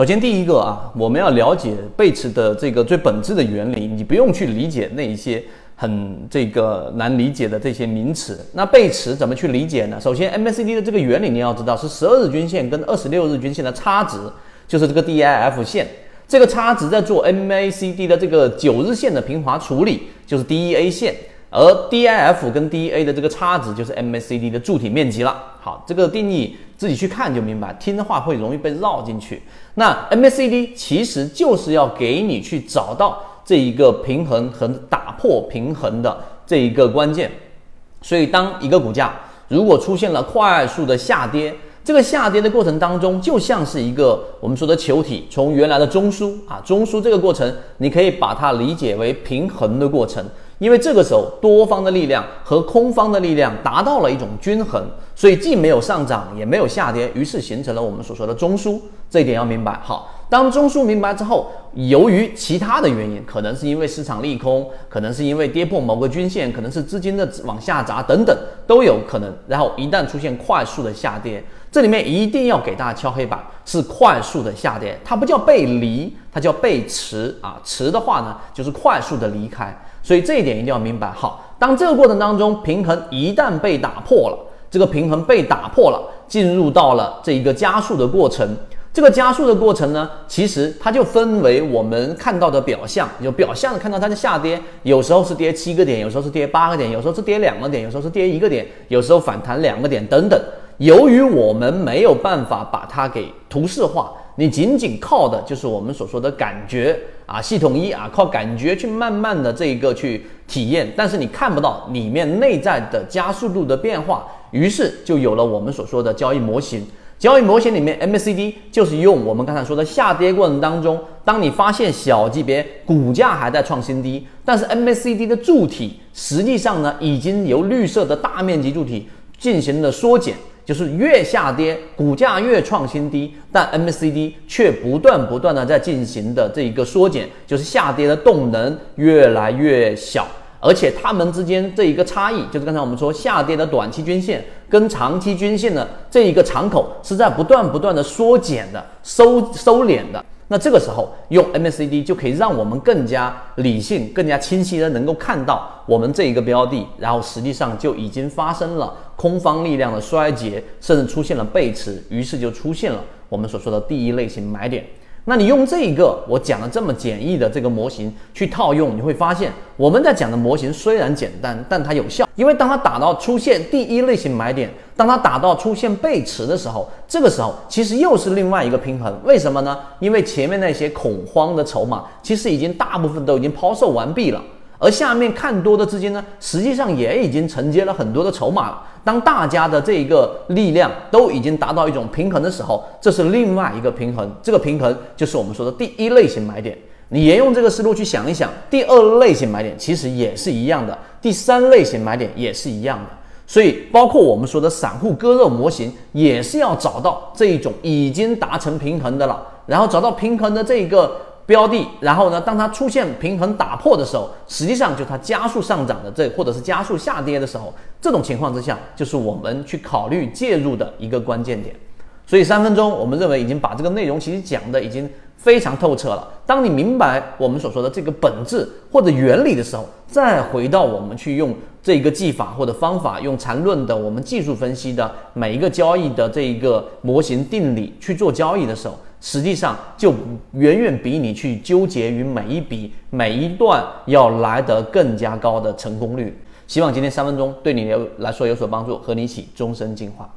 首先，第一个啊，我们要了解背驰的这个最本质的原理，你不用去理解那一些很这个难理解的这些名词。那背驰怎么去理解呢？首先，MACD 的这个原理你要知道是十二日均线跟二十六日均线的差值，就是这个 DIF 线。这个差值在做 MACD 的这个九日线的平滑处理，就是 DEA 线。而 DIF 跟 DEA 的这个差值就是 MACD 的柱体面积了。好，这个定义自己去看就明白，听的话会容易被绕进去。那 MACD 其实就是要给你去找到这一个平衡和打破平衡的这一个关键。所以，当一个股价如果出现了快速的下跌，这个下跌的过程当中，就像是一个我们说的球体从原来的中枢啊，中枢这个过程，你可以把它理解为平衡的过程。因为这个时候多方的力量和空方的力量达到了一种均衡，所以既没有上涨也没有下跌，于是形成了我们所说的中枢。这一点要明白。好，当中枢明白之后，由于其他的原因，可能是因为市场利空，可能是因为跌破某个均线，可能是资金的往下砸等等都有可能。然后一旦出现快速的下跌，这里面一定要给大家敲黑板，是快速的下跌，它不叫背离，它叫背驰啊。驰的话呢，就是快速的离开。所以这一点一定要明白。好，当这个过程当中平衡一旦被打破了，这个平衡被打破了，进入到了这一个加速的过程。这个加速的过程呢，其实它就分为我们看到的表象，有表象看到它的下跌，有时候是跌七个点，有时候是跌八个点，有时候是跌两个点，有时候是跌一个点，有时候反弹两个点等等。由于我们没有办法把它给图示化。你仅仅靠的就是我们所说的感觉啊，系统一啊，靠感觉去慢慢的这一个去体验，但是你看不到里面内在的加速度的变化，于是就有了我们所说的交易模型。交易模型里面，MACD 就是用我们刚才说的下跌过程当中，当你发现小级别股价还在创新低，但是 MACD 的柱体实际上呢，已经由绿色的大面积柱体进行了缩减。就是越下跌，股价越创新低，但 MACD 却不断不断的在进行的这一个缩减，就是下跌的动能越来越小，而且它们之间这一个差异，就是刚才我们说下跌的短期均线跟长期均线的这一个敞口是在不断不断的缩减的收收敛的。那这个时候用 MACD 就可以让我们更加理性、更加清晰的能够看到我们这一个标的，然后实际上就已经发生了空方力量的衰竭，甚至出现了背驰，于是就出现了我们所说的第一类型买点。那你用这一个我讲的这么简易的这个模型去套用，你会发现我们在讲的模型虽然简单，但它有效。因为当它打到出现第一类型买点，当它打到出现背驰的时候，这个时候其实又是另外一个平衡。为什么呢？因为前面那些恐慌的筹码其实已经大部分都已经抛售完毕了。而下面看多的资金呢，实际上也已经承接了很多的筹码了。当大家的这一个力量都已经达到一种平衡的时候，这是另外一个平衡。这个平衡就是我们说的第一类型买点。你沿用这个思路去想一想，第二类型买点其实也是一样的，第三类型买点也是一样的。所以，包括我们说的散户割肉模型，也是要找到这一种已经达成平衡的了，然后找到平衡的这一个。标的，然后呢，当它出现平衡打破的时候，实际上就它加速上涨的这，或者是加速下跌的时候，这种情况之下，就是我们去考虑介入的一个关键点。所以三分钟，我们认为已经把这个内容其实讲的已经非常透彻了。当你明白我们所说的这个本质或者原理的时候，再回到我们去用这个技法或者方法，用缠论的我们技术分析的每一个交易的这一个模型定理去做交易的时候。实际上就远远比你去纠结于每一笔每一段要来得更加高的成功率。希望今天三分钟对你来说有所帮助，和你一起终身进化。